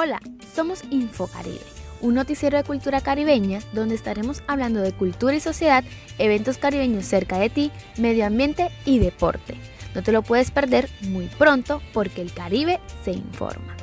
Hola, somos Infocaribe, un noticiero de cultura caribeña donde estaremos hablando de cultura y sociedad, eventos caribeños cerca de ti, medio ambiente y deporte. No te lo puedes perder muy pronto porque el Caribe se informa.